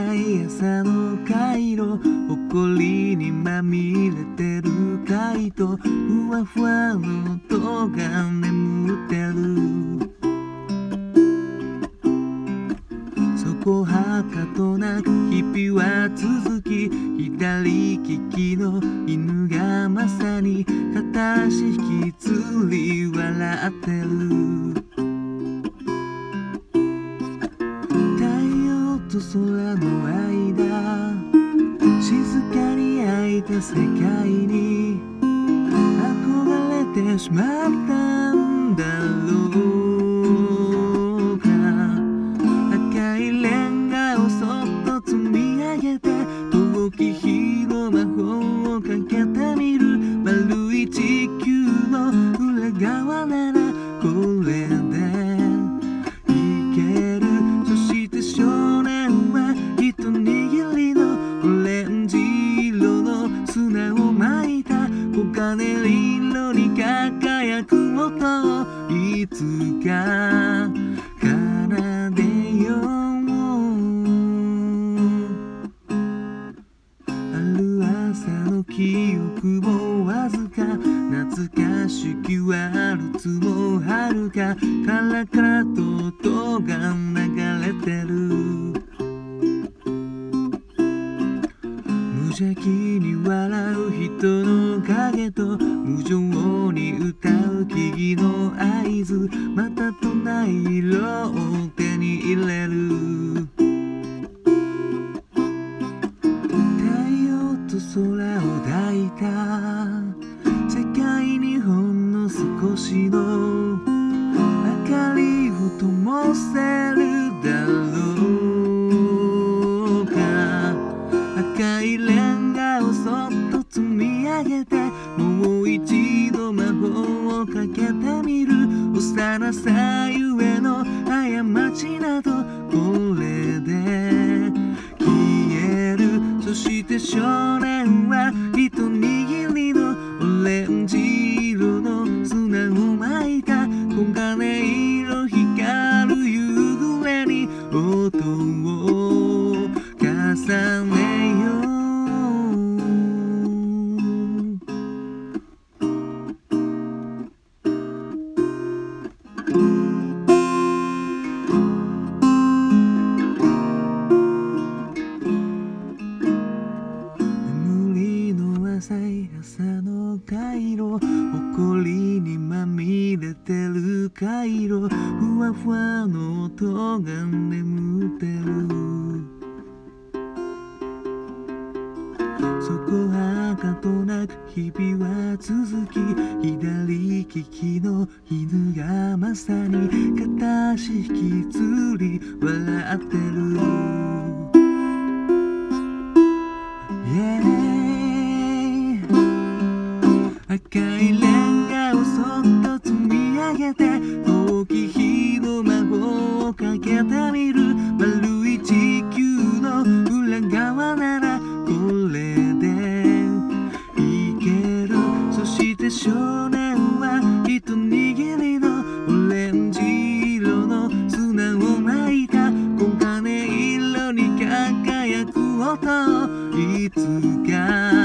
たい朝の回路埃にまみれてる回とふわふわの音が眠ってる。そこはかとなく日々は続き左利きの犬がまさに片足引きずり笑ってる。is my dandelion. 僕もわずか懐かしきワルツもはるかからかラと音が流れてる。無邪気に笑う人の影と無情に歌う木々の合図また唱色を星の明かりを灯せるだろうか。赤いレンガをそっと積み上げてもう一度魔法をかけてみる。幼さゆえの過ちなどこれで消える。そして少年毎朝の街路埃にまみれてる街路ふわふわの音が眠ってる。そこはかとなく日々は続き左利きの犬がまさに片足引きずり笑ってる。赤いがをそっと積み上げて遠き日の魔法をかけてみる丸い地球の裏側ならこれでいけるそして少年は一握りのオレンジ色の砂をまいた黄金色に輝く音いつか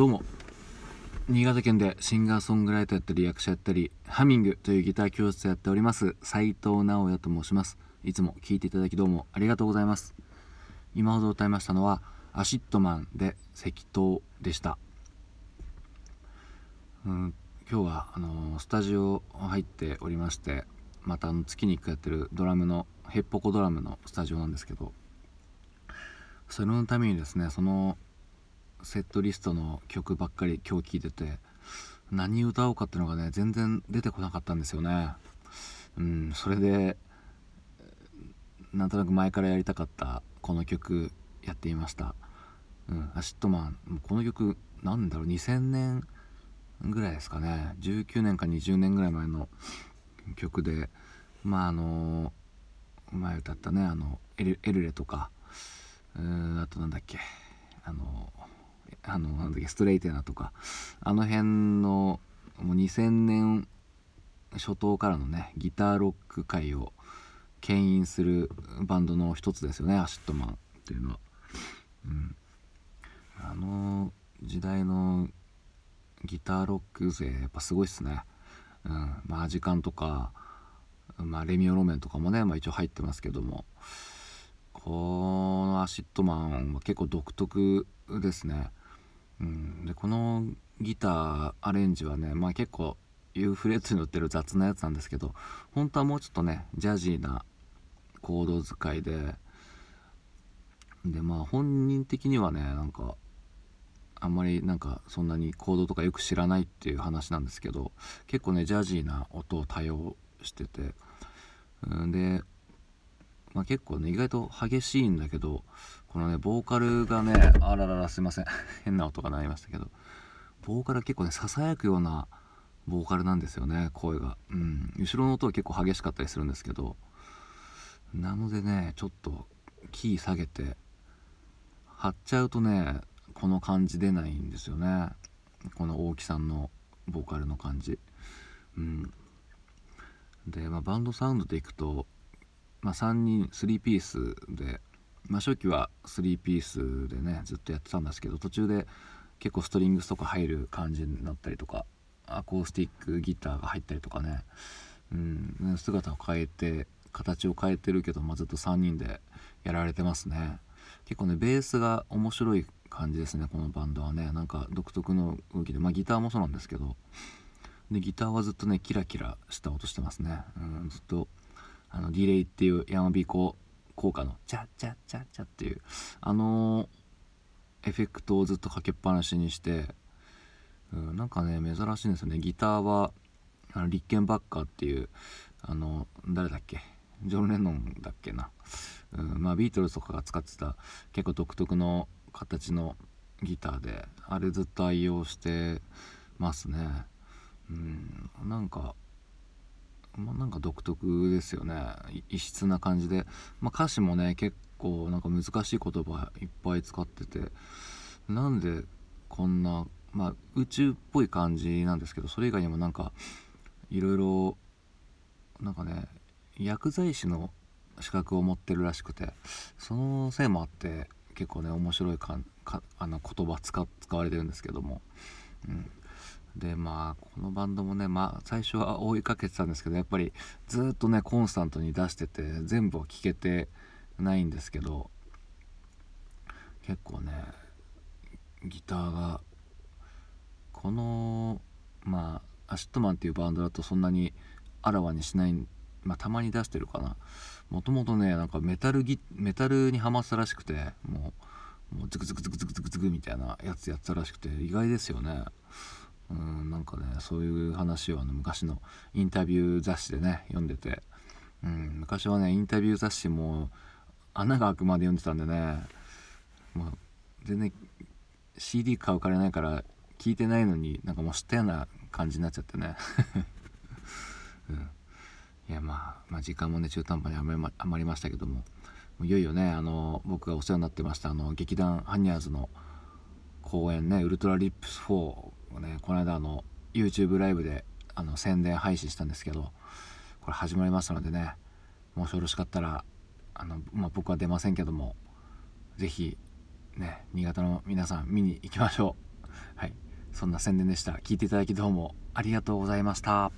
どうも。新潟県でシンガーソングライターやったり役者やったりハミングというギター教室やっております斉藤直也と申します。いつも聴いていただきどうもありがとうございます。今ほど歌いましたのは ACIDMAN で赤橙でした。うん今日はあのースタジオ入っておりましてまたあの月に1回やってるドラムのヘッポコドラムのスタジオなんですけどそれのためにですねそのセットリストの曲ばっかり今日聴いてて何歌おうかっていうのがね全然出てこなかったんですよね。うんそれでなんとなく前からやりたかったこの曲やってみました。うん ACIDMANこの曲なんだろう2000年ぐらいですかね。19年か20年ぐらい前の曲でまああの前歌ったねあのエルエルレとかうんあとなんだっけあのあのなんだっけストレイテナーとかあの辺のもう2000年初頭からのねギターロック界を牽引するバンドの一つですよね ACIDMANっていうのは。うん、あの時代のギターロック勢やっぱすごいっすね。うん、まあアジカンとか、まあ、レミオロメンとかもね、まあ、一応入ってますけどもこの ACIDMANは結構独特ですね。うん、でこのギターアレンジはね、まあ、結構 U フレットに乗ってる雑なやつなんですけど本当はもうちょっとねジャジーなコード使いででまあ本人的にはねなんかあんまりなんかそんなにコードとかよく知らないっていう話なんですけど結構ねジャジーな音を多用しててうん。で、まあ、結構ね意外と激しいんだけどこのねボーカルがねあらららすいません。変な音が鳴りましたけど。ボーカル結構ねささやくようなボーカルなんですよね声が。うん。後ろの音は結構激しかったりするんですけど。なのでねちょっとキー下げて張っちゃうとねこの感じ出ないんですよね。この大木さんのボーカルの感じ。うん。で、まあ、バンドサウンドでいくと、まあ、3人3ピースで、まあ、初期は3ピースでねずっとやってたんですけど途中で結構ストリングスとか入る感じになったりとかアコースティックギターが入ったりとかね、うん、姿を変えて形を変えてるけど、まあ、ずっと3人でやられてますね。結構ねベースが面白い感じですねこのバンドはね。なんか独特の動きでまあギターもそうなんですけどでギターはずっとねキラキラした音してますね、うん、ずっとあのディレイっていうヤマビコ効果のチャチャチャチャっていうあのエフェクトをずっとかけっぱなしにして、うん、なんかね珍しいんですよね。ギターはあのリッケンバッカーっていうあの誰だっけ？ジョン・レノンだっけな、うん、まあビートルズとかが使ってた結構独特の形のギターであれずっと愛用してますね。うんなんかまあ、なんか独特ですよね。異質な感じで、まあ、歌詞もね結構なんか難しい言葉いっぱい使ってて。なんでこんな、まあ、宇宙っぽい感じなんですけどそれ以外にもなんかいろいろなんかね薬剤師の資格を持ってるらしくてそのせいもあって結構ね面白いかあの言葉使使われてるんですけども、うん、でまあこのバンドもね、まあ、最初は追いかけてたんですけどやっぱりずっとねコンスタントに出してて全部は聴けてないんですけど結構ねギターがこのまあ ACIDMANっていうバンドだとそんなにあらわにしないまあたまに出してるかな。もともとねなんかメタルギメタルにハマったらしくてもうもうズクズクズクズクズクズクみたいなやつやってたらしくて意外ですよね。うんなんかねそういう話をあの昔のインタビュー雑誌でね読んでて、うん、昔はねインタビュー雑誌も穴が開くまで読んでたんでね、まあ、全然 CD 買うからないから聞いてないのになんかもう知ったような感じになっちゃってね、うん、いや、まあ、まあ時間もね中途半端に余りましたけども。いよいよねあの僕がお世話になってましたあの劇団ハニャーズの公演ね「ウルトラリップス4」ねこの間あの YouTube ライブであの宣伝配信したんですけどこれ始まりましたのでねもしよろしかったらあの、まあ、僕は出ませんけども是非ね新潟の皆さん見に行きましょう。はい。そんな宣伝でした。聞いていただきどうもありがとうございました。